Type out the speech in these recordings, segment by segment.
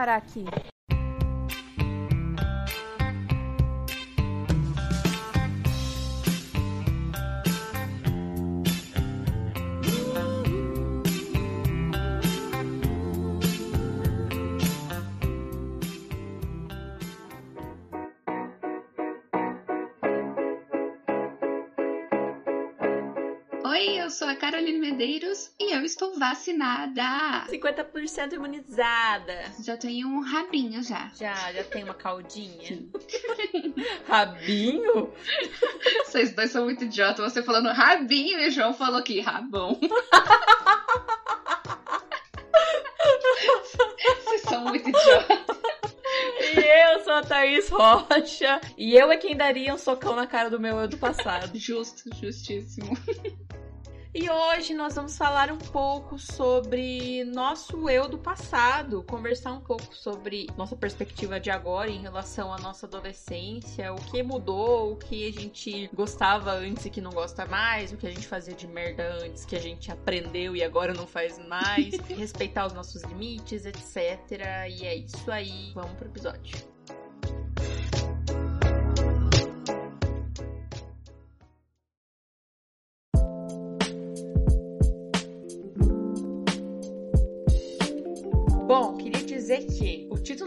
parar aqui. Oi, eu sou a Caroline Medeiros e eu estou vacinada. 50% imunizada. Já tenho um rabinho já. Já, já tem uma caldinha. Rabinho? Vocês dois são muito idiotas. Você falando rabinho e o João falou que rabão. Vocês são muito idiotas. E eu sou a Thaís Rocha. E eu é quem daria um socão na cara do meu eu do passado. Justo, justíssimo. E hoje nós vamos falar um pouco sobre nosso eu do passado, conversar um pouco sobre nossa perspectiva de agora em relação à nossa adolescência, o que mudou, o que a gente gostava antes e que não gosta mais, o que a gente fazia de merda antes que a gente aprendeu e agora não faz mais, respeitar os nossos limites, etc. E é isso aí, vamos pro episódio. Queria dizer que o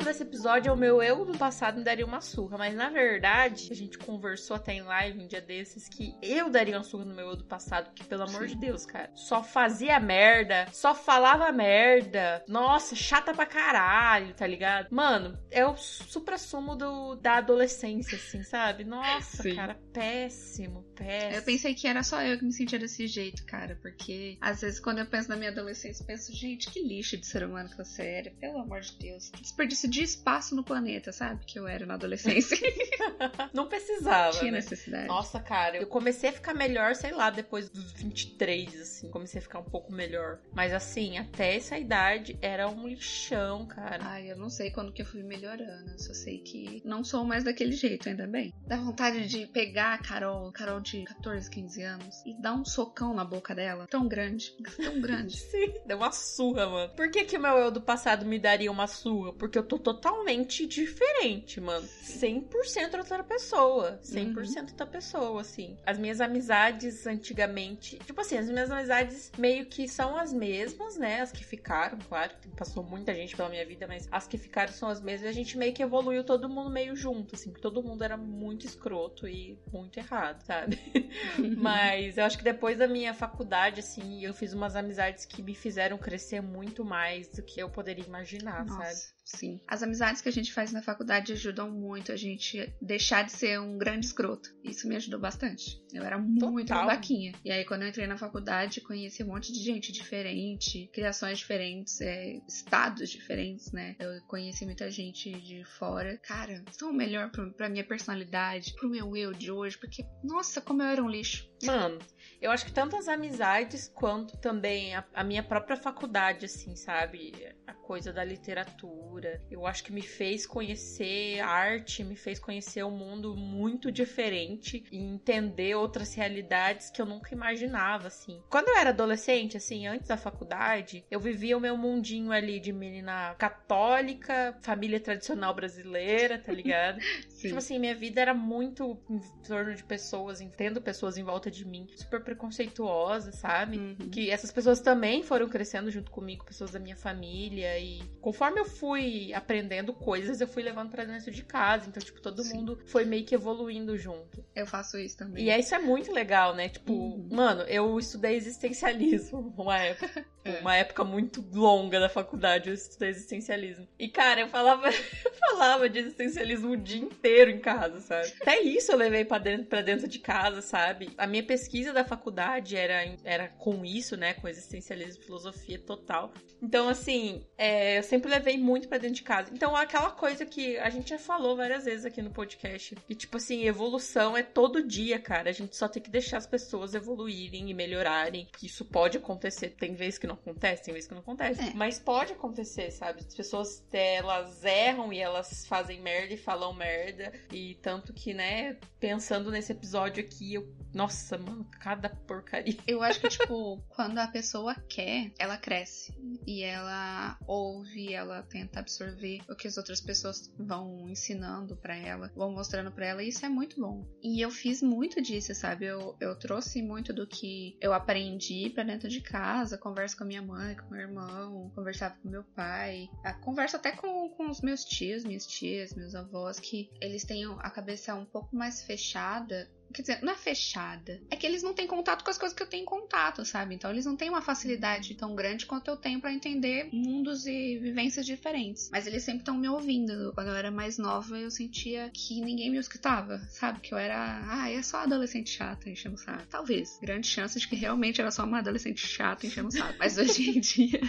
título desse episódio é o meu eu do passado me daria uma surra, mas na verdade, a gente conversou até em live um dia desses que eu daria uma surra no meu eu do passado, que pelo amor de Deus, cara, só fazia merda, só falava merda. Nossa, chata pra caralho, tá ligado? Mano, é o supra-sumo do, da adolescência, assim, sabe? Nossa, Sim. cara, péssimo, péssimo. Eu pensei que era só eu que me sentia desse jeito, cara, porque às vezes quando eu penso na minha adolescência, eu penso, gente, que lixo de ser humano que você era, pelo amor de Deus. Que desperdício de espaço no planeta, sabe? Que eu era na adolescência. Não precisava, Tinha né? necessidade. Nossa, cara, eu comecei a ficar melhor, sei lá, depois dos 23, assim. Comecei a ficar um pouco melhor. Mas assim, até essa idade era um lixão, cara. Ai, eu não sei quando que eu fui melhorando. Eu só sei que não sou mais daquele jeito, ainda bem. Dá vontade de pegar a Carol, Carol de 14, 15 anos, e dar um socão na boca dela. Tão grande. Tão grande. Sim, deu uma surra, mano. Por que que o meu eu do passado me daria uma surra? Porque eu tô totalmente diferente, mano. 100% outra pessoa. 100% outra pessoa, assim. As minhas amizades antigamente... Tipo assim, as minhas amizades meio que são as mesmas, né? As que ficaram, claro. Passou muita gente pela minha vida, mas as que ficaram são as mesmas. E a gente meio que evoluiu todo mundo meio junto, assim. Porque todo mundo era muito escroto e muito errado, sabe? Mas eu acho que depois da minha faculdade, assim, eu fiz umas amizades que me fizeram crescer muito mais do que eu poderia imaginar, sabe? Sim. As amizades que a gente faz na faculdade ajudam muito a gente deixar de ser um grande escroto. Isso me ajudou bastante. Eu era muito Total. babaquinha. E aí, quando eu entrei na faculdade, conheci um monte de gente diferente, criações diferentes, é, estados diferentes, né? Eu conheci muita gente de fora. Cara, tão melhor pra, pra minha personalidade, pro meu eu de hoje, porque, nossa, como eu era um lixo. Mano, eu acho que tanto as amizades quanto também a, a minha própria faculdade, assim, sabe? A coisa da literatura. Eu acho que me fez conhecer arte, me fez conhecer um mundo muito diferente e entender outras realidades que eu nunca imaginava, assim. Quando eu era adolescente, assim, antes da faculdade, eu vivia o meu mundinho ali de menina católica, família tradicional brasileira, tá ligado? Sim. Tipo assim, minha vida era muito em torno de pessoas, entendo pessoas em volta de mim, super preconceituosa, sabe? Uhum. Que essas pessoas também foram crescendo junto comigo, pessoas da minha família. E conforme eu fui aprendendo coisas, eu fui levando pra dentro de casa. Então, tipo, todo Sim. mundo foi meio que evoluindo junto. Eu faço isso também. E isso é muito legal, né? Tipo, Uhum. mano, eu estudei existencialismo uma época. É. Uma época muito longa da faculdade, eu estudei existencialismo. E, cara, eu falava, falava de existencialismo o dia inteiro em casa, sabe? Até isso eu levei pra dentro, pra dentro de casa, sabe? A minha pesquisa da faculdade era, era com isso, né? Com existencialismo, filosofia total. Então, assim, é, eu sempre levei muito pra dentro de casa. Então, aquela coisa que a gente já falou várias vezes aqui no podcast. E, tipo assim, evolução é todo dia, cara. A gente só tem que deixar as pessoas evoluírem e melhorarem. Isso pode acontecer. Tem vezes que não não acontece, tem vezes que não acontece. É. Mas pode acontecer, sabe? As pessoas, elas erram e elas fazem merda e falam merda. E tanto que, né, pensando nesse episódio aqui, eu. Nossa, mano, cada porcaria. Eu acho que, tipo, quando a pessoa quer, ela cresce. E ela ouve, ela tenta absorver o que as outras pessoas vão ensinando pra ela, vão mostrando pra ela, e isso é muito bom. E eu fiz muito disso, sabe? Eu, eu trouxe muito do que eu aprendi pra dentro de casa, converso com a minha mãe, com meu irmão, conversava com meu pai, a, converso até com, com os meus tios, minhas tias, meus avós, que eles têm a cabeça um pouco mais fechada Quer dizer, não é fechada. É que eles não têm contato com as coisas que eu tenho contato, sabe? Então eles não têm uma facilidade tão grande quanto eu tenho para entender mundos e vivências diferentes. Mas eles sempre estão me ouvindo. Quando eu era mais nova, eu sentia que ninguém me escutava, sabe? Que eu era, ah, é só adolescente chata enchendo saco. Talvez. Grande chance de que realmente era só uma adolescente chata enchendo saco. Mas hoje em dia,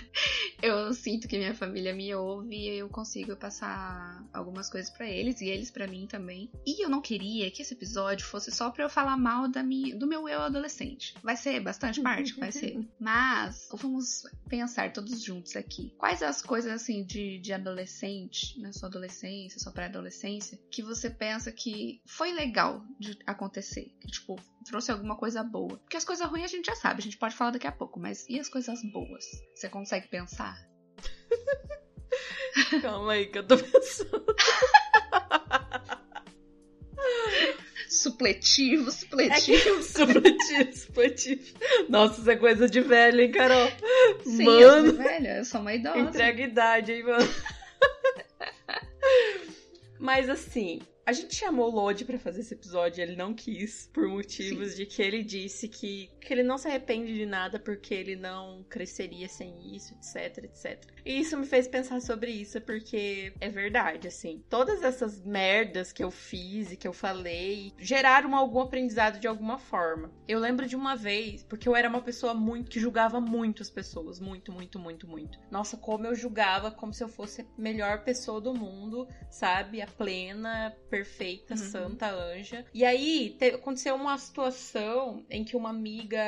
eu sinto que minha família me ouve e eu consigo passar algumas coisas para eles e eles para mim também. E eu não queria que esse episódio fosse só pra eu falar mal da minha, do meu eu adolescente. Vai ser bastante parte? Vai ser. Mas vamos pensar todos juntos aqui. Quais as coisas assim de, de adolescente, na sua adolescência, sua pré-adolescência, que você pensa que foi legal de acontecer? Que, tipo, trouxe alguma coisa boa? Porque as coisas ruins a gente já sabe, a gente pode falar daqui a pouco, mas e as coisas boas? Você consegue pensar? Calma aí que eu tô pensando. Supletivo, É supletivo. que supletivo, supletivo. Nossa, isso é coisa de velho, hein, Carol? Sim, eu mano, sou velha, eu sou uma idosa. entrega idade, hein, mano? Mas assim, a gente chamou o Lodi pra fazer esse episódio, ele não quis, por motivos de que ele disse que, que ele não se arrepende de nada porque ele não cresceria sem isso, etc, etc. E isso me fez pensar sobre isso, porque é verdade, assim. Todas essas merdas que eu fiz e que eu falei geraram algum aprendizado de alguma forma. Eu lembro de uma vez, porque eu era uma pessoa muito que julgava muito as pessoas, muito, muito, muito, muito. Nossa, como eu julgava como se eu fosse a melhor pessoa do mundo, sabe? A plena, perfeita, Uhum. santa anja. E aí te- aconteceu uma situação em que uma amiga.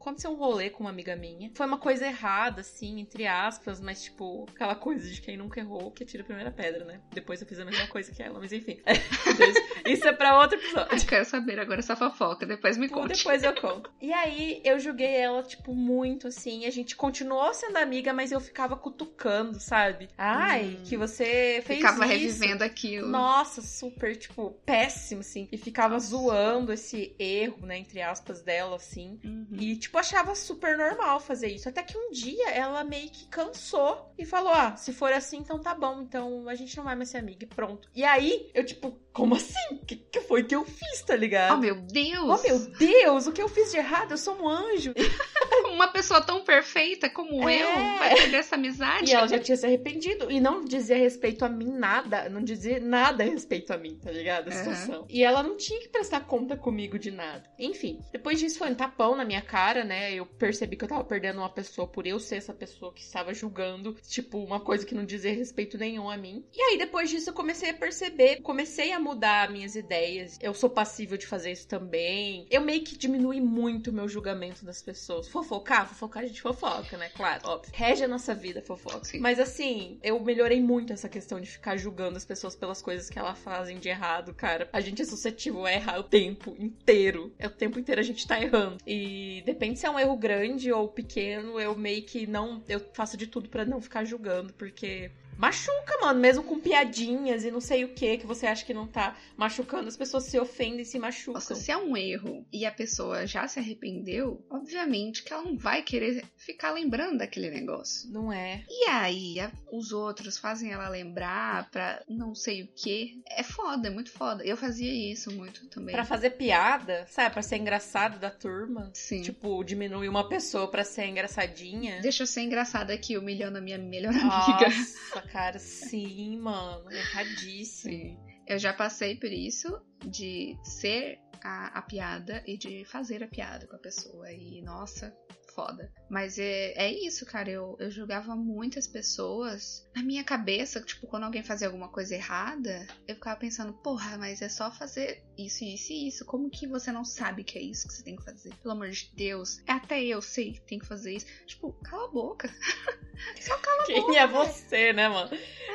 Aconteceu um rolê com uma amiga minha. Foi uma coisa errada, assim, entre aspas, mas tipo, aquela coisa de quem nunca errou que atira a primeira pedra, né? Depois eu fiz a mesma coisa que ela, mas enfim. Isso é pra outro episódio. Ai, quero saber agora essa fofoca, depois me Pô, conte. Depois eu conto. E aí eu julguei ela, tipo, muito assim. A gente continuou sendo amiga, mas eu ficava cutucando, sabe? Ai, Hum. que você fez Ficava isso. revivendo aquilo. Nossa, super, tipo, péssimo, assim. E ficava Nossa. zoando esse erro, né, entre aspas, dela, assim. Uhum. E, tipo, achava super normal fazer isso. Até que um dia ela meio que cansou e falou: Ah, se for assim, então tá bom. Então a gente não vai mais ser amiga. E pronto. E aí, eu, tipo, como assim? O que, que foi que eu fiz, tá ligado? Oh, meu Deus! Oh, meu Deus, o que eu fiz de errado? Eu sou um anjo. Uma pessoa tão perfeita como É. eu vai perder essa amizade? E ela já tinha se arrependido. E não dizia respeito a mim nada. Não dizia nada a respeito a mim, tá ligado? A situação. E ela não tinha que prestar conta comigo de nada. Enfim, depois disso foi um tapão na minha cara, né? Eu percebi que eu tava perdendo uma pessoa por eu ser essa pessoa que estava julgando, tipo, uma coisa que não dizia respeito nenhum a mim. E aí, depois disso, eu comecei a perceber, comecei a mudar minhas ideias. Eu sou passível de fazer isso também. Eu meio que diminui muito o meu julgamento das pessoas. Fofocar? Fofocar a gente fofoca, né? Claro, óbvio. Rege a nossa vida, fofoca. Sim. Mas assim, eu melhorei muito essa questão de ficar julgando as pessoas pelas coisas que elas fazem de errado, cara. A gente é suscetível a errar o tempo inteiro. É o tempo inteiro a gente tá errando. E depende se é um erro grande ou pequeno, eu meio que não. Eu faço de tudo pra não ficar julgando, porque. Machuca, mano, mesmo com piadinhas e não sei o que que você acha que não tá machucando, as pessoas se ofendem e se machucam. Nossa, se é um erro e a pessoa já se arrependeu, obviamente que ela não vai querer ficar lembrando daquele negócio. Não é? E aí, a- os outros fazem ela lembrar pra não sei o que. É foda, é muito foda. Eu fazia isso muito também. Pra fazer piada, sabe? Pra ser engraçado da turma. Sim. Tipo, diminuir uma pessoa pra ser engraçadinha. Deixa eu ser engraçada aqui, humilhando a minha melhor amiga. Nossa, cara, sim, mano. Erradíssimo. Sim. Eu já passei por isso de ser a, a piada e de fazer a piada com a pessoa. E, nossa, foda. Mas é, é isso, cara. Eu, eu julgava muitas pessoas. Na minha cabeça, tipo, quando alguém fazia alguma coisa errada, eu ficava pensando, porra, mas é só fazer isso, isso e isso. Como que você não sabe que é isso que você tem que fazer? Pelo amor de Deus. Até eu sei que tem que fazer isso. Tipo, cala a boca. só cala a Quem boca. é você, né, mano?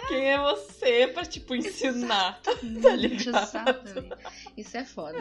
Quem é você pra, tipo, ensinar? Tá ligado? Exatamente. Isso é foda.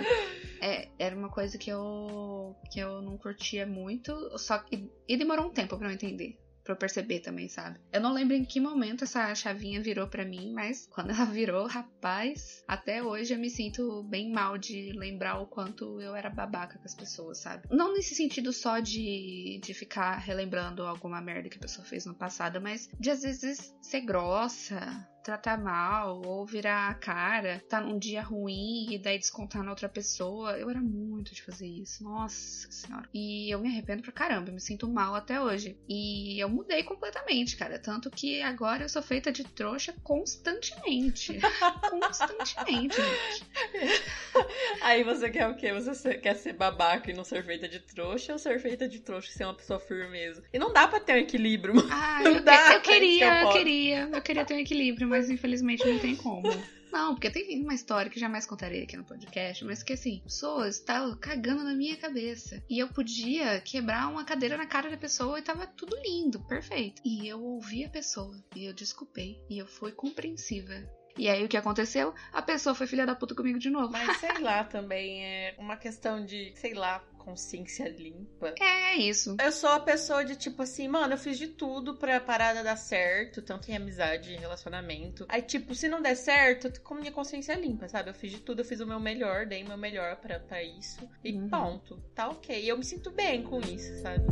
É, era uma coisa que eu que eu não curtia muito, só que e demorou um tempo pra eu entender. Pra eu perceber também, sabe? Eu não lembro em que momento essa chavinha virou pra mim, mas quando ela virou, rapaz, até hoje eu me sinto bem mal de lembrar o quanto eu era babaca com as pessoas, sabe? Não nesse sentido só de, de ficar relembrando alguma merda que a pessoa fez no passado, mas de às vezes ser grossa, tratar mal ou virar a cara, tá num dia ruim e daí descontar na outra pessoa. Eu era muito de fazer isso. Nossa senhora. E eu me arrependo pra caramba, eu me sinto mal até hoje. E eu mudei completamente, cara. Tanto que agora eu sou feita de trouxa constantemente. constantemente, gente. Aí você quer o quê? Você quer ser babaca e não ser feita de trouxa ou ser feita de trouxa e ser uma pessoa firmeza? E não dá pra ter um equilíbrio. Ah, Não eu, dá, eu queria, eu foda. queria. Eu queria ter um equilíbrio, mas infelizmente não tem como. Não, porque tem uma história que jamais contarei aqui no podcast, mas que assim, pessoas estavam cagando na minha cabeça. E eu podia quebrar uma cadeira na cara da pessoa e tava tudo lindo, perfeito. E eu ouvi a pessoa, e eu desculpei, e eu fui compreensiva. E aí o que aconteceu? A pessoa foi filha da puta comigo de novo. Mas sei lá também, é uma questão de, sei lá, consciência limpa. É isso. Eu sou a pessoa de tipo assim, mano, eu fiz de tudo pra parada dar certo, tanto em amizade, em relacionamento. Aí, tipo, se não der certo, eu tô com minha consciência limpa, sabe? Eu fiz de tudo, eu fiz o meu melhor, dei o meu melhor pra, pra isso. E Uhum. ponto. Tá ok. Eu me sinto bem com isso, sabe?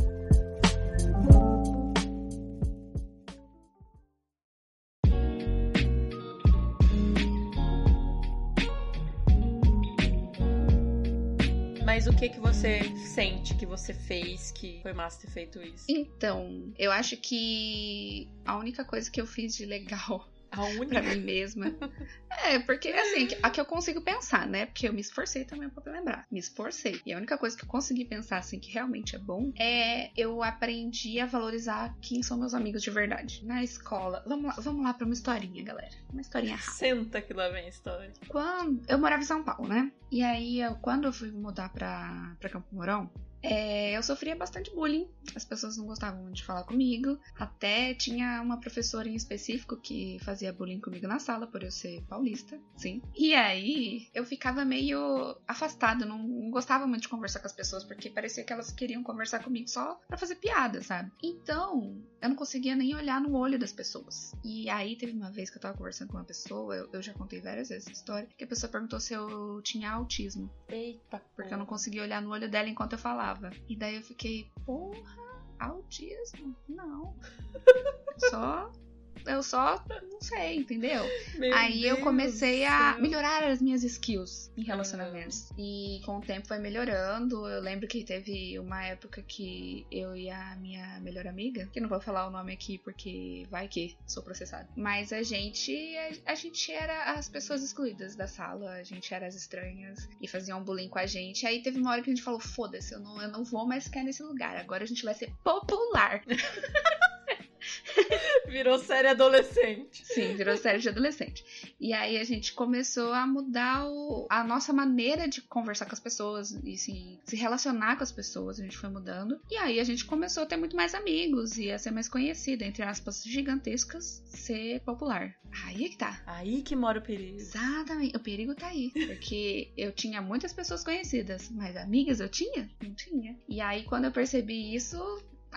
Que que você sente que você fez que foi massa ter feito isso? Então, eu acho que a única coisa que eu fiz de legal A pra única. mim mesma. É, porque assim, a que eu consigo pensar, né? Porque eu me esforcei também pra lembrar. Me esforcei. E a única coisa que eu consegui pensar, assim, que realmente é bom, é eu aprendi a valorizar quem são meus amigos de verdade. Na escola. Vamos lá, vamos lá pra uma historinha, galera. Uma historinha rápida. Senta que lá vem a história. Quando eu morava em São Paulo, né? E aí, eu- quando eu fui mudar pra, pra Campo Mourão, é, eu sofria bastante bullying. As pessoas não gostavam de falar comigo. Até tinha uma professora em específico que fazia bullying comigo na sala, por eu ser paulista, sim. E aí, eu ficava meio afastada, não, não gostava muito de conversar com as pessoas, porque parecia que elas queriam conversar comigo só pra fazer piada, sabe? Então, eu não conseguia nem olhar no olho das pessoas. E aí, teve uma vez que eu tava conversando com uma pessoa, eu, eu já contei várias vezes essa história, que a pessoa perguntou se eu tinha autismo. Eita, Porque eu não conseguia olhar no olho dela enquanto eu falava. E daí eu fiquei, porra, autismo? Não. Só. Eu só não sei, entendeu? Meu Aí eu Deus comecei do a melhorar as minhas skills em relacionamentos. E com o tempo foi melhorando. Eu lembro que teve uma época que eu e a minha melhor amiga, que eu não vou falar o nome aqui porque vai que sou processada. Mas a gente a, a gente era as pessoas excluídas da sala, a gente era as estranhas e faziam bullying com a gente. Aí teve uma hora que a gente falou: "Foda-se, eu não, eu não vou mais ficar nesse lugar. Agora a gente vai ser popular". Virou série adolescente. Sim, virou série de adolescente. E aí a gente começou a mudar o- a nossa maneira de conversar com as pessoas e se, se relacionar com as pessoas. A gente foi mudando. E aí a gente começou a ter muito mais amigos e a ser mais conhecida, entre aspas, gigantescas, ser popular. Aí é que tá. Aí que mora o perigo. Exatamente. O perigo tá aí. Porque eu tinha muitas pessoas conhecidas, mas amigas eu tinha? Não tinha. E aí, quando eu percebi isso,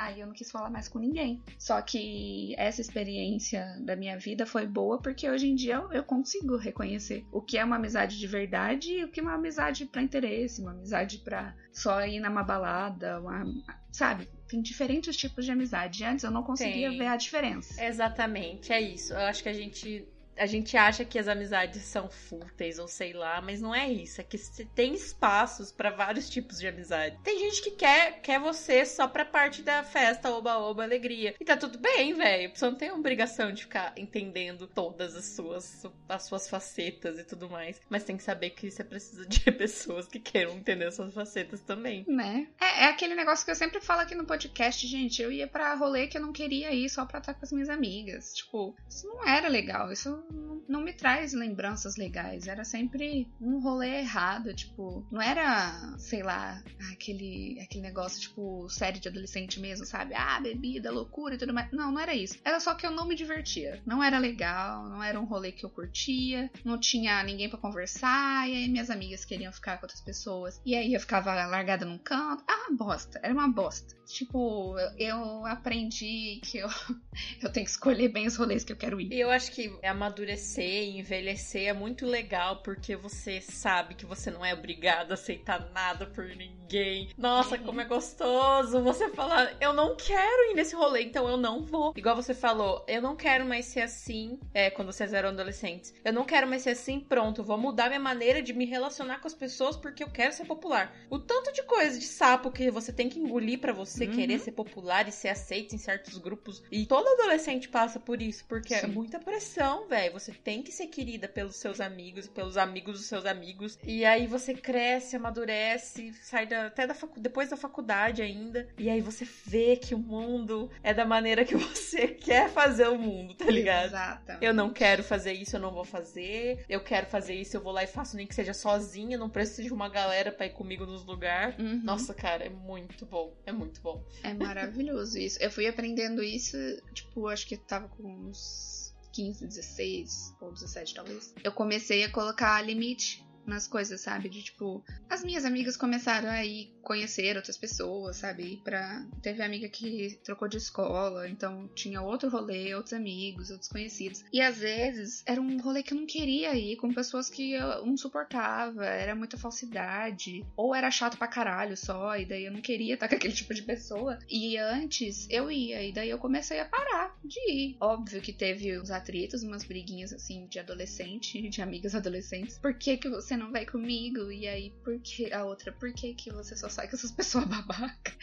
aí eu não quis falar mais com ninguém. Só que essa experiência da minha vida foi boa porque hoje em dia eu, eu consigo reconhecer o que é uma amizade de verdade e o que é uma amizade pra interesse, uma amizade pra só ir numa balada, uma, sabe? Tem diferentes tipos de amizade. Antes eu não conseguia Tem. ver a diferença. Exatamente, é isso. Eu acho que a gente. A gente acha que as amizades são fúteis ou sei lá, mas não é isso. É que tem espaços para vários tipos de amizade. Tem gente que quer, quer você só pra parte da festa, oba-oba, alegria. E tá tudo bem, velho. Você não tem obrigação de ficar entendendo todas as suas, as suas facetas e tudo mais. Mas tem que saber que você precisa de pessoas que queiram entender suas facetas também. Né? É, é aquele negócio que eu sempre falo aqui no podcast, gente. Eu ia pra rolê que eu não queria ir só pra estar com as minhas amigas. Tipo, isso não era legal. Isso não, não me traz lembranças legais. Era sempre um rolê errado. Tipo, não era, sei lá, aquele, aquele negócio, tipo, série de adolescente mesmo, sabe? Ah, bebida, loucura e tudo mais. Não, não era isso. Era só que eu não me divertia. Não era legal, não era um rolê que eu curtia, não tinha ninguém para conversar, e aí minhas amigas queriam ficar com outras pessoas. E aí eu ficava largada num canto. Ah, bosta. Era uma bosta. Tipo, eu aprendi que eu, eu tenho que escolher bem os rolês que eu quero ir. Eu acho que amadurecer e envelhecer é muito legal porque você sabe que você não é obrigado a aceitar nada por ninguém. Nossa, uhum. como é gostoso você falar, eu não quero ir nesse rolê, então eu não vou. Igual você falou, eu não quero mais ser assim, é, quando vocês eram adolescentes. Eu não quero mais ser assim, pronto, vou mudar minha maneira de me relacionar com as pessoas porque eu quero ser popular. O tanto de coisa de sapo que você tem que engolir para você uhum. querer ser popular e ser aceito em certos grupos. E todo adolescente passa por isso, porque é Sim. é muita pressão, velho. Você tem que ser querida pelos seus amigos, pelos amigos dos seus amigos. E aí você cresce, amadurece, sai da, até da facu, depois da faculdade ainda. E aí você vê que o mundo é da maneira que você quer fazer o mundo, tá ligado? Exatamente. Eu não quero fazer isso, eu não vou fazer. Eu quero fazer isso, eu vou lá e faço nem que seja sozinha, não preciso de uma galera pra ir comigo nos lugares. Uhum. Nossa, cara, é muito bom. É muito bom. É maravilhoso isso. Eu fui aprendendo isso, tipo, acho que tava com uns 15, 16 ou 17 talvez. Eu comecei a colocar limite nas coisas, sabe? De tipo, as minhas amigas começaram a ir conhecer outras pessoas, sabe? Pra... Teve amiga que trocou de escola, então tinha outro rolê, outros amigos, outros conhecidos. E às vezes era um rolê que eu não queria ir com pessoas que eu não suportava, era muita falsidade, ou era chato pra caralho só, e daí eu não queria estar com aquele tipo de pessoa. E antes eu ia, e daí eu comecei a parar de ir. Óbvio que teve uns atritos, umas briguinhas assim de adolescente, de amigas adolescentes. Por que que você não vai comigo? E aí, por que a outra? Por que que você só sai com essas pessoas babacas.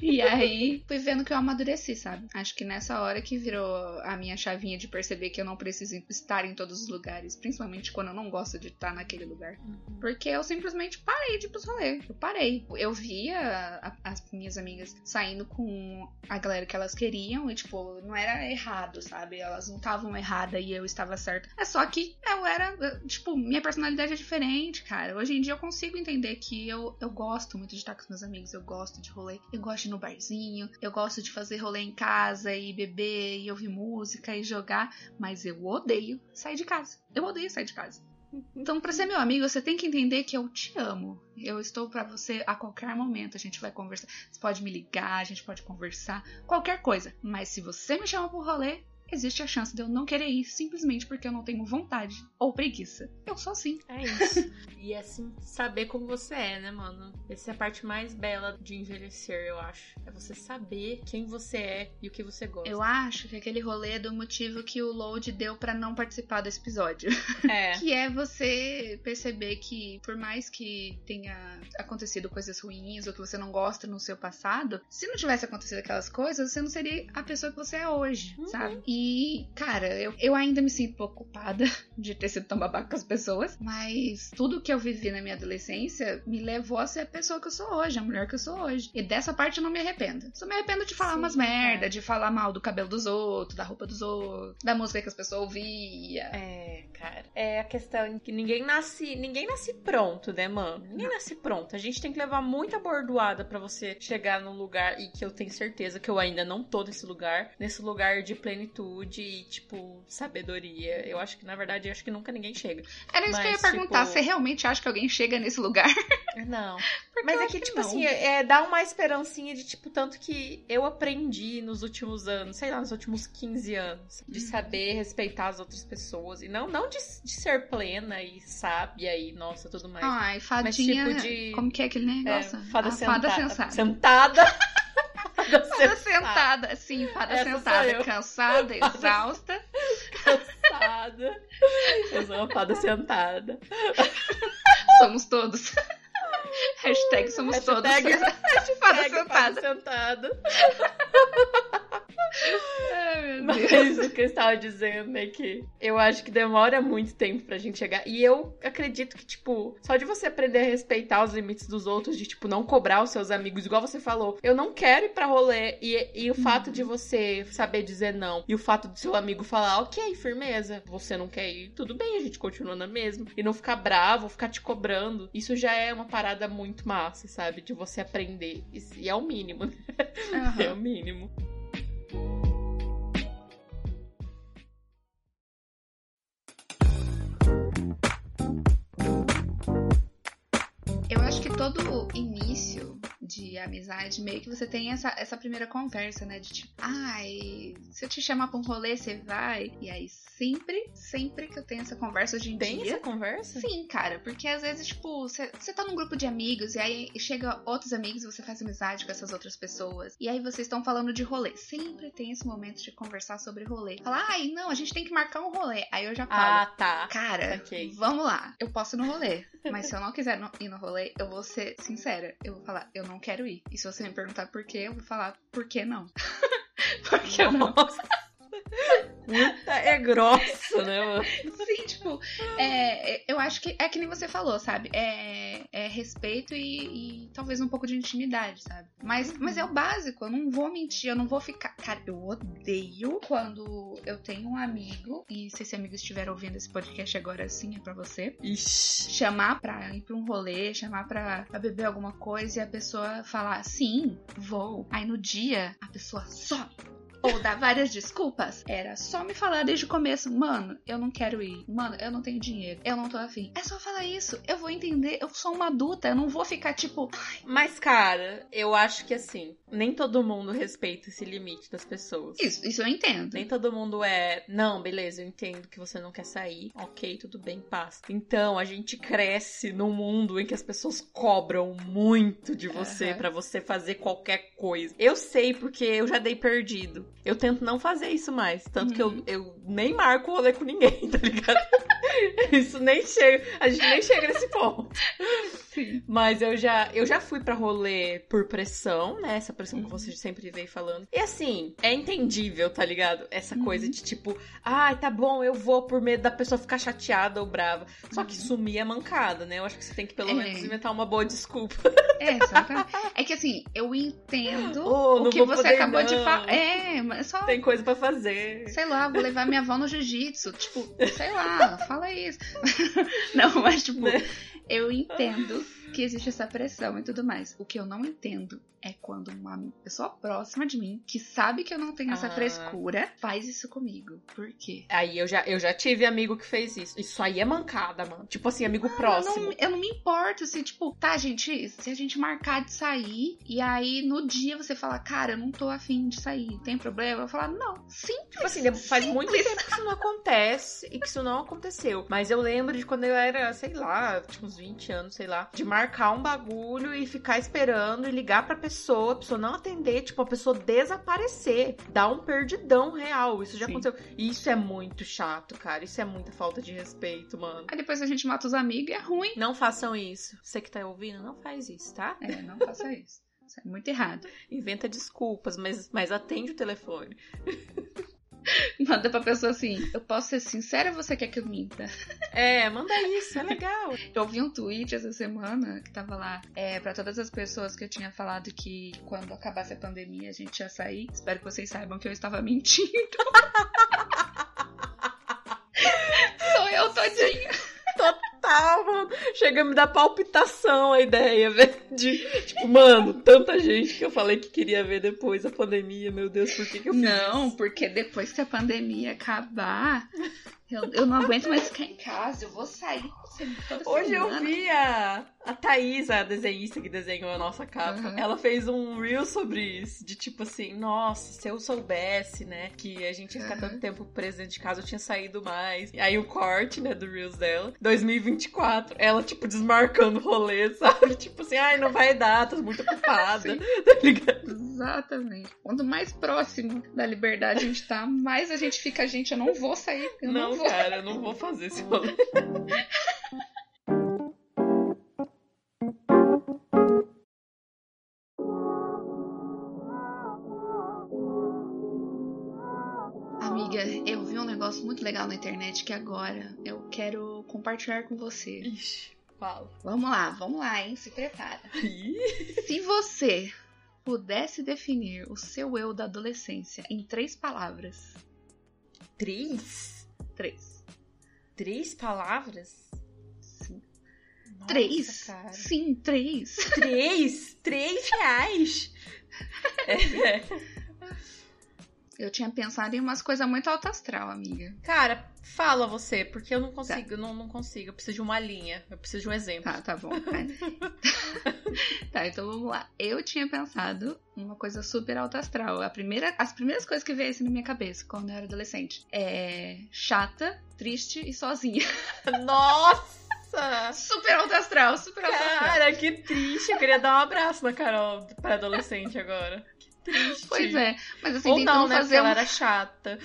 E aí fui vendo que eu amadureci, sabe? Acho que nessa hora que virou a minha chavinha de perceber que eu não preciso estar em todos os lugares, principalmente quando eu não gosto de estar naquele lugar. Uhum. Porque eu simplesmente parei de ir pros rolês. Eu parei. Eu via a, as minhas amigas saindo com a galera que elas queriam e, tipo, não era errado, sabe? Elas não estavam erradas e eu estava certa. É só que eu era, tipo, minha personalidade é diferente, cara. Hoje em dia eu consigo entender que eu, eu gosto muito de estar com os meus amigos, eu gosto de rolê, eu gosto de ir no barzinho, eu gosto de fazer rolê em casa e beber e ouvir música e jogar, mas eu odeio sair de casa. Eu odeio sair de casa. Então, para ser meu amigo, você tem que entender que eu te amo. Eu estou para você a qualquer momento. A gente vai conversar. Você pode me ligar, a gente pode conversar, qualquer coisa. Mas se você me chama pro rolê, existe a chance de eu não querer ir simplesmente porque eu não tenho vontade ou preguiça. Eu sou assim. É isso. e é assim, saber como você é, né, mano? Essa é a parte mais bela de envelhecer, eu acho. É você saber quem você é e o que você gosta. Eu acho que aquele rolê é do motivo que o Load deu para não participar desse episódio. É. que é você perceber que, por mais que tenha acontecido coisas ruins ou que você não gosta no seu passado, se não tivesse acontecido aquelas coisas, você não seria a pessoa que você é hoje, uhum. sabe? E e, cara, eu, eu ainda me sinto preocupada de ter sido tão babaca com as pessoas, mas tudo que eu vivi na minha adolescência me levou a ser a pessoa que eu sou hoje, a mulher que eu sou hoje. E dessa parte eu não me arrependo. Só me arrependo de falar Sim, umas merda, é. de falar mal do cabelo dos outros, da roupa dos outros, da música que as pessoas ouviam. É, cara. É a questão que ninguém nasce, ninguém nasce pronto, né, mano? Ninguém não. nasce pronto. A gente tem que levar muita bordoada para você chegar num lugar e que eu tenho certeza que eu ainda não tô nesse lugar, nesse lugar de plenitude e, tipo, sabedoria. Eu acho que, na verdade, acho que nunca ninguém chega. Era isso Mas, que eu ia perguntar. Tipo... Você realmente acha que alguém chega nesse lugar? Não. Mas é que, que tipo não. assim, é, dá uma esperancinha de, tipo, tanto que eu aprendi nos últimos anos, sei lá, nos últimos 15 anos, de uhum. saber respeitar as outras pessoas. E não, não de, de ser plena e sábia e, nossa, tudo mais. Ai, fadinha. Mas, tipo, de... Como que é aquele negócio? É, fada, sentada. fada sensata. Sentada. Fada sentada, sim, fada Essa sentada, cansada, exausta. Cansada fada. Eu sou uma fada sentada. Somos todos. Hashtag somos todos. Hashtag, Fada hashtag sentada. fada sentada. Ai, meu Mas o que eu estava dizendo é que eu acho que demora muito tempo pra gente chegar. E eu acredito que, tipo, só de você aprender a respeitar os limites dos outros, de, tipo, não cobrar os seus amigos, igual você falou, eu não quero ir pra rolê. E, e o fato de você saber dizer não, e o fato do seu amigo falar, ok, firmeza, você não quer ir, tudo bem, a gente continua na mesma. E não ficar bravo, ficar te cobrando. Isso já é uma parada muito massa, sabe? De você aprender. E é o mínimo. É Aham. o mínimo. Início de amizade, meio que você tem essa, essa primeira conversa, né? De tipo, ai, se eu te chamar pra um rolê, você vai? E aí, sempre, sempre que eu tenho essa conversa hoje em Tem dia. essa conversa? Sim, cara, porque às vezes, tipo, você tá num grupo de amigos e aí chega outros amigos e você faz amizade com essas outras pessoas. E aí vocês estão falando de rolê. Sempre tem esse momento de conversar sobre rolê. Falar, ai, não, a gente tem que marcar um rolê. Aí eu já falo. Ah, tá. Cara, saquei. vamos lá. Eu posso ir no rolê. Mas se eu não quiser ir no rolê, eu vou ser sincera. Eu vou falar, eu não quero ir. E se você me perguntar por quê, eu vou falar, por que não? por que não? Puta é grossa, né, mano? Sim, tipo, é, é, eu acho que é que nem você falou, sabe? É, é respeito e, e talvez um pouco de intimidade, sabe? Mas, mas é o básico, eu não vou mentir, eu não vou ficar. Cara, eu odeio quando eu tenho um amigo, e se esse amigo estiver ouvindo esse podcast agora sim, é pra você. Ixi. chamar pra ir pra um rolê, chamar pra, pra beber alguma coisa e a pessoa falar sim, vou. Aí no dia a pessoa some. Ou dá várias desculpas. Era só me falar desde o começo, mano, eu não quero ir. Mano, eu não tenho dinheiro. Eu não tô afim. É só falar isso. Eu vou entender. Eu sou uma adulta. Eu não vou ficar tipo. Mas, cara, eu acho que assim, nem todo mundo respeita esse limite das pessoas. Isso, isso eu entendo. Nem todo mundo é, não, beleza, eu entendo que você não quer sair, ok, tudo bem, passa. Então, a gente cresce num mundo em que as pessoas cobram muito de você Aham. pra você fazer qualquer coisa. Eu sei porque eu já dei perdido. Eu tento não fazer isso mais. Tanto que eu, Uhum. eu nem marco rolê com ninguém, tá ligado? isso nem chega. A gente nem chega nesse ponto. Sim. Mas eu já, eu já fui pra rolê por pressão, né? Essa pressão que Uhum. você sempre veio falando. E assim, é entendível, tá ligado? Essa Uhum. coisa de tipo, ai, tá bom, eu vou por medo da pessoa ficar chateada ou brava. Só que Uhum. sumir é mancada, né? Eu acho que você tem que pelo É. menos inventar uma boa desculpa. É, exatamente. É que assim, eu entendo Oh, o que você acabou de não. falar. É, mas só Tem coisa pra fazer. sei lá, vou levar minha avó no jiu-jitsu. Tipo, sei lá, fala isso. Não, mas tipo, Né? eu entendo que existe essa pressão e tudo mais. O que eu não entendo é quando uma pessoa próxima de mim, que sabe que eu não tenho essa Ah. frescura, faz isso comigo. Por quê? Aí eu já, eu já tive amigo que fez isso. Isso aí é mancada, mano. Tipo assim, amigo Eu próximo. não, eu não me importo se, tipo, tá, gente, se a gente marcar de sair e aí no dia você fala, cara, eu não tô afim de sair, tem problema? Eu vou falar, não, sim. Tipo assim, faz muito tempo que isso não acontece e que isso não aconteceu. Mas eu lembro de quando eu era, sei lá, tinha uns 20 anos, sei lá, de marcar um bagulho e ficar esperando e ligar pra pessoa, a pessoa não atender, tipo, a pessoa desaparecer. Dar um perdidão real. Isso já Sim. aconteceu. Isso é muito chato, cara. Isso é muita falta de respeito, mano. Aí depois a gente mata os amigos e é ruim. Não façam isso. Você que tá ouvindo, não faz isso, tá? É, não faça isso. Isso é muito errado. Inventa desculpas, mas, mas atende o telefone. Manda pra pessoa assim, eu posso ser sincera ou você quer que eu minta? É, manda isso, é legal. Eu vi um tweet essa semana que tava lá, é, para todas as pessoas que eu tinha falado que quando acabasse a pandemia a gente ia sair. Espero que vocês saibam que eu estava mentindo. Sou eu todinha. Mano. Chega a me dar palpitação a ideia, velho. De, tipo, mano, tanta gente que eu falei que queria ver depois da pandemia. Meu Deus, por que, que eu fiz Não, porque depois que a pandemia acabar, eu, eu não aguento mais ficar em casa. Eu vou sair toda Hoje eu semana. vi a, a Thaís, a desenhista que desenhou a nossa capa. Uhum. Ela fez um reel sobre isso. De tipo assim, nossa, se eu soubesse, né, que a gente ia ficar Uhum. tanto tempo preso dentro de casa, eu tinha saído mais. E aí o corte, né, do reels dela, 2024, ela, tipo, desmarcando o rolê, sabe? Tipo assim, ai, não vai dar, tô muito ocupada. tá ligado? Exatamente. Quanto mais próximo da liberdade a gente tá, mais a gente fica, gente, eu não vou sair. Eu não, não vou. cara, eu não vou fazer esse rolê. Amiga, eu vi um negócio muito legal na internet que agora eu quero compartilhar com você. Ixi, fala. Vamos lá, vamos lá, hein? Se prepara. Ih, Se você pudesse definir o seu eu da adolescência em três palavras. Três? Três. Três palavras? Sim. Nossa, três? cara. Sim, três. Três? Três reais? É. Eu tinha pensado em umas coisas muito alto astral, amiga. Cara, fala você, porque eu não consigo, eu não, não consigo. Eu preciso de uma linha, eu preciso de um exemplo. Tá, tá bom. tá, então vamos lá. Eu tinha pensado em uma coisa super alto astral. A primeira, as primeiras coisas que veio assim na minha cabeça quando eu era adolescente é chata, triste e sozinha. Nossa! Super alto astral, super alto astral. Cara, que triste. Eu queria dar um abraço na Carol para adolescente agora. Triste. Pois é, mas assim, Ou tentando não, né? Fazer ela um- era chata.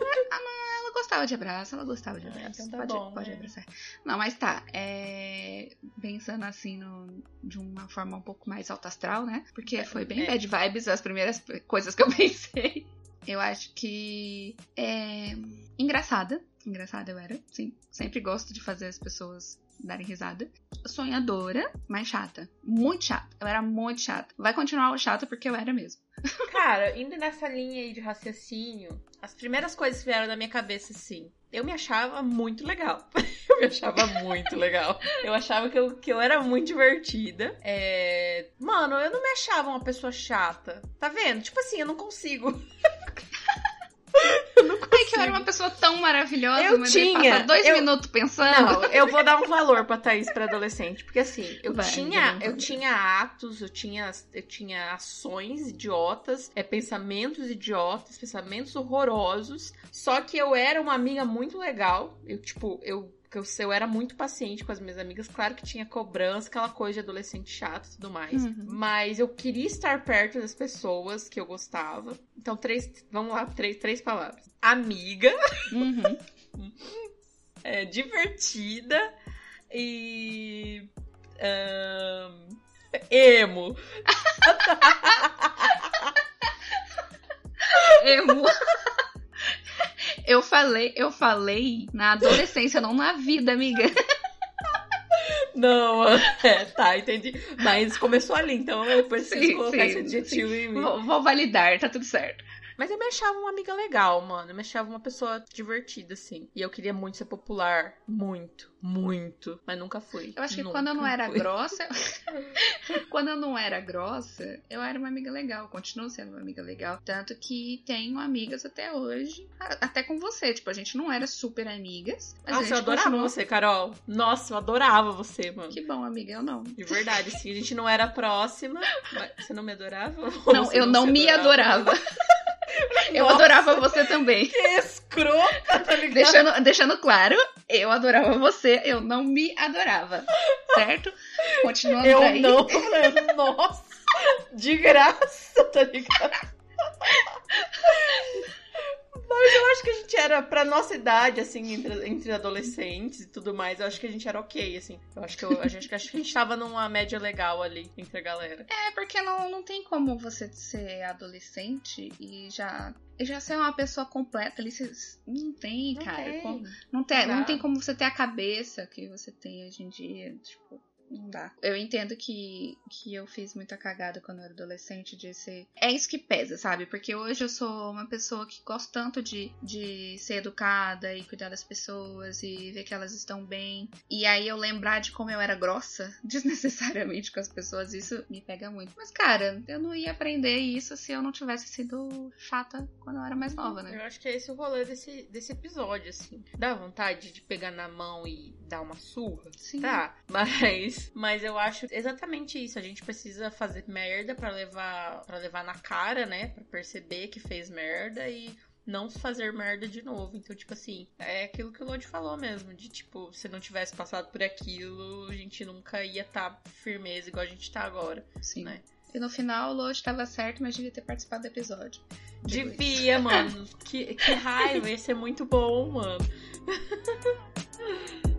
Ela gostava de abraço, ela gostava de abraço. então tá pode, bom, pode né? abraçar. Não, mas tá. é, Pensando assim no... de uma forma um pouco mais alto astral, né? Porque foi bem é. bad vibes as primeiras coisas que eu pensei. Eu acho que é engraçada. Engraçada eu era, sim. Sempre gosto de fazer as pessoas darem risada. Sonhadora, mas chata. Muito chata. Eu era muito chata. Vai continuar chata porque eu era mesmo. Cara, indo nessa linha aí de raciocínio, as primeiras coisas vieram na minha cabeça, assim, eu me achava muito legal. eu me achava muito legal. Eu achava que eu, que eu era muito divertida. É... Mano, eu não me achava uma pessoa chata. Tá vendo? Tipo assim, eu não consigo. Que eu era uma pessoa tão maravilhosa, Eu mas tinha, dois eu- minutos pensando? Não, eu vou dar um valor pra Thaís pra adolescente. Porque assim, eu Vai, tinha, eu tinha atos, eu tinha, eu tinha ações idiotas, é, pensamentos idiotas, pensamentos horrorosos. Só que eu era uma amiga muito legal. Eu, tipo, eu. Que Eu, eu era muito paciente com as minhas amigas. Claro que tinha cobrança, aquela coisa de adolescente chato e tudo mais. Uhum. Mas eu queria estar perto das pessoas que eu gostava. Então, três. Vamos lá, três, três palavras. Amiga Uhum. é, divertida e. ahn, emo. Emo. Eu falei, eu falei na adolescência, não na vida, amiga. Não, é, tá, entendi. Mas começou ali, então eu preciso Sim, colocar sim, esse adjetivo em mim. Vou, vou validar, tá tudo certo. Mas eu me achava uma amiga legal, mano. Eu me achava uma pessoa divertida, assim. E eu queria muito ser popular. Muito, muito. Mas nunca fui. Eu acho que Nunca quando eu não era fui. grossa. quando eu não era grossa, eu era uma amiga legal. Continuo sendo uma amiga legal. Tanto que tenho amigas até hoje. Até com você. Tipo, a gente não era super amigas. Mas a Nossa, gente eu adorava continua- você, Carol. Nossa, eu adorava você, mano. Que bom, amiga, eu não. De verdade, sim. A gente não era próxima. Você não me adorava? Não, eu não se me adorava. Eu Nossa. adorava você também. Que escrota, tá ligado? Deixando, deixando claro, eu adorava você, eu não me adorava. Certo? Continuando Eu aí. não. Nossa, de graça, tá ligado? Mas eu acho que a gente era, pra nossa idade, assim, entre, entre adolescentes e tudo mais, eu acho que a gente era ok, assim. Eu acho que, eu, a gente, acho que a gente tava numa média legal ali entre a galera. É, porque não, não tem como você ser adolescente e já, e já ser uma pessoa completa ali. Você, não tem, Não cara. tem. Como- não, tem, não Dá. tem como você ter a cabeça que você tem hoje em dia. Tipo, não dá. Eu entendo que, que eu fiz muita cagada quando eu era adolescente de ser. É isso que pesa, sabe? Porque hoje eu sou uma pessoa que gosto tanto de, de ser educada e cuidar das pessoas e ver que elas estão bem. E aí eu lembrar de como eu era grossa desnecessariamente com as pessoas, isso me pega muito. Mas, cara, eu não ia aprender isso se eu não tivesse sido chata quando eu era mais nova, né? Eu acho que é esse o rolê desse, desse episódio, assim. Dá vontade de pegar na mão e dar uma surra? Sim. Tá, mas, mas eu acho exatamente isso. A gente precisa fazer merda pra levar, pra levar na cara, né? Pra perceber que fez merda e não fazer merda de novo. Então, tipo assim, é aquilo que o Lodi falou mesmo. De tipo, se não tivesse passado por aquilo, a gente nunca ia estar firmeza igual a gente tá agora. Sim. né? E no final o Load tava certo, mas devia ter participado do episódio. Devia, mano. que, que raiva, ia ser muito bom, mano.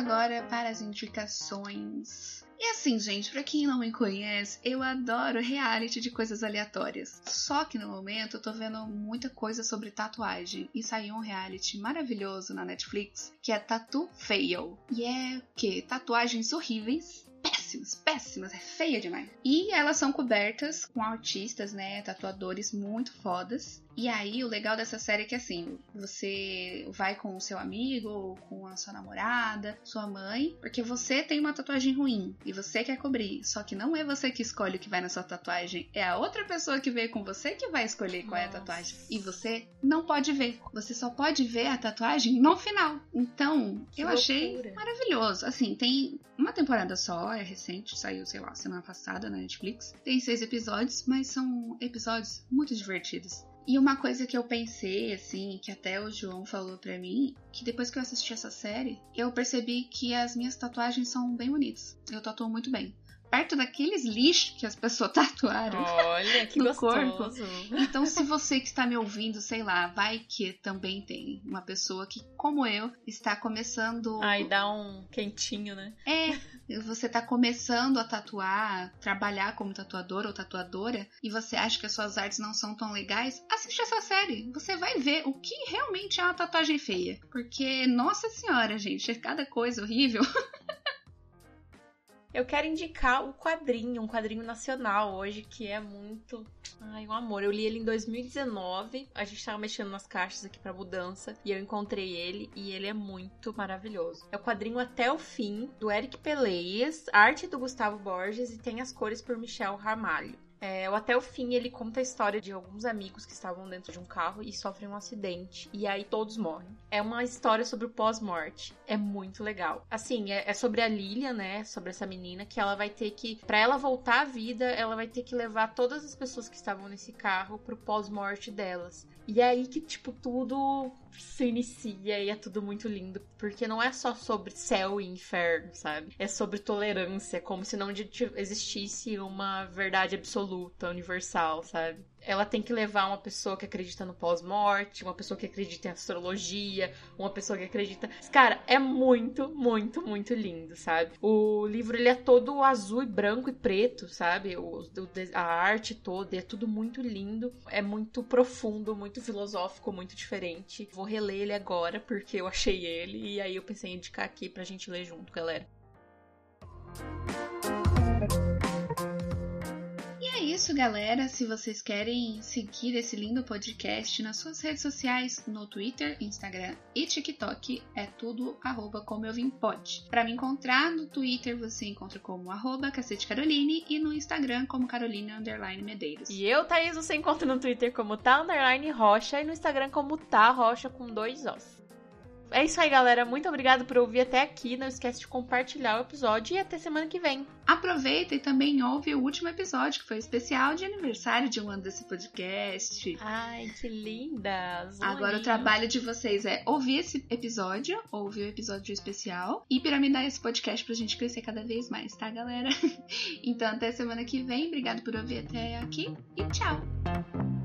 agora para as indicações. E assim, gente, para quem não me conhece, eu adoro reality de coisas aleatórias. Só que no momento eu tô vendo muita coisa sobre tatuagem e saiu um reality maravilhoso na Netflix que é Tattoo Fail. E é o que? Tatuagens horríveis péssimas, péssimas, é feia demais. E elas são cobertas com artistas, né, tatuadores muito fodas. E aí, o legal dessa série é que assim, você vai com o seu amigo, ou com a sua namorada, sua mãe, porque você tem uma tatuagem ruim e você quer cobrir. Só que não é você que escolhe o que vai na sua tatuagem, é a outra pessoa que veio com você que vai escolher qual Nossa. é a tatuagem. E você não pode ver. Você só pode ver a tatuagem no final. Então, que eu loucura. achei maravilhoso. Assim, tem uma temporada só, é recente, saiu, sei lá, semana passada na Netflix. Tem seis episódios, mas são episódios muito divertidos. E uma coisa que eu pensei, assim, que até o João falou pra mim, que depois que eu assisti essa série, eu percebi que as minhas tatuagens são bem bonitas. Eu tatuo muito bem perto daqueles lixos que as pessoas tatuaram Olha, que no gostoso. corpo. Então, se você que está me ouvindo, sei lá, vai que também tem uma pessoa que, como eu, está começando. Ai, dá um quentinho, né? É, você está começando a tatuar, trabalhar como tatuador ou tatuadora, e você acha que as suas artes não são tão legais, assiste essa série. Você vai ver o que realmente é uma tatuagem feia. Porque, nossa senhora, gente, é cada coisa horrível. Eu quero indicar o quadrinho, um quadrinho nacional hoje, que é muito. Ai, um amor. Eu li ele em 2019. A gente tava mexendo nas caixas aqui pra mudança. E eu encontrei ele e ele é muito maravilhoso. É o quadrinho Até o Fim, do Eric Peleias, arte do Gustavo Borges e tem as cores por Michel Ramalho. É, até o fim ele conta a história de alguns amigos que estavam dentro de um carro e sofrem um acidente. E aí todos morrem. É uma história sobre o pós-morte. É muito legal. Assim, é, é, sobre a Lilia, né? Sobre essa menina que ela vai ter que. para ela voltar à vida, ela vai ter que levar todas as pessoas que estavam nesse carro pro pós-morte delas. E é aí que, tipo, tudo se inicia e é tudo muito lindo. Porque não é só sobre céu e inferno, sabe? É sobre tolerância, como se não existisse uma verdade absoluta, universal, sabe? Ela tem que levar uma pessoa que acredita no pós-morte, uma pessoa que acredita em astrologia, uma pessoa que acredita. Cara, é muito, muito, muito lindo, sabe? O livro ele é todo azul e branco e preto, sabe? O, a arte toda é tudo muito lindo, é muito profundo, muito filosófico, muito diferente. Vou reler ele agora porque eu achei ele e aí eu pensei em indicar aqui pra gente ler junto, galera isso, galera. Se vocês querem seguir esse lindo podcast nas suas redes sociais, no Twitter, Instagram e TikTok, é tudo arroba como eu vim pode. Para me encontrar no Twitter, você encontra como arroba Cacete Caroline e no Instagram como Caroline Underline Medeiros. E eu, Thaís, você encontra no Twitter como tá Underline Rocha e no Instagram como tá Rocha com dois Os. É isso aí, galera. Muito obrigada por ouvir até aqui. Não esquece de compartilhar o episódio e até semana que vem. Aproveita e também ouve o último episódio, que foi especial de aniversário de um ano desse podcast. Ai, que linda! Agora o trabalho de vocês é ouvir esse episódio, ouvir o episódio especial e piramidar esse podcast pra gente crescer cada vez mais, tá, galera? Então até semana que vem. Obrigado por ouvir até aqui e tchau!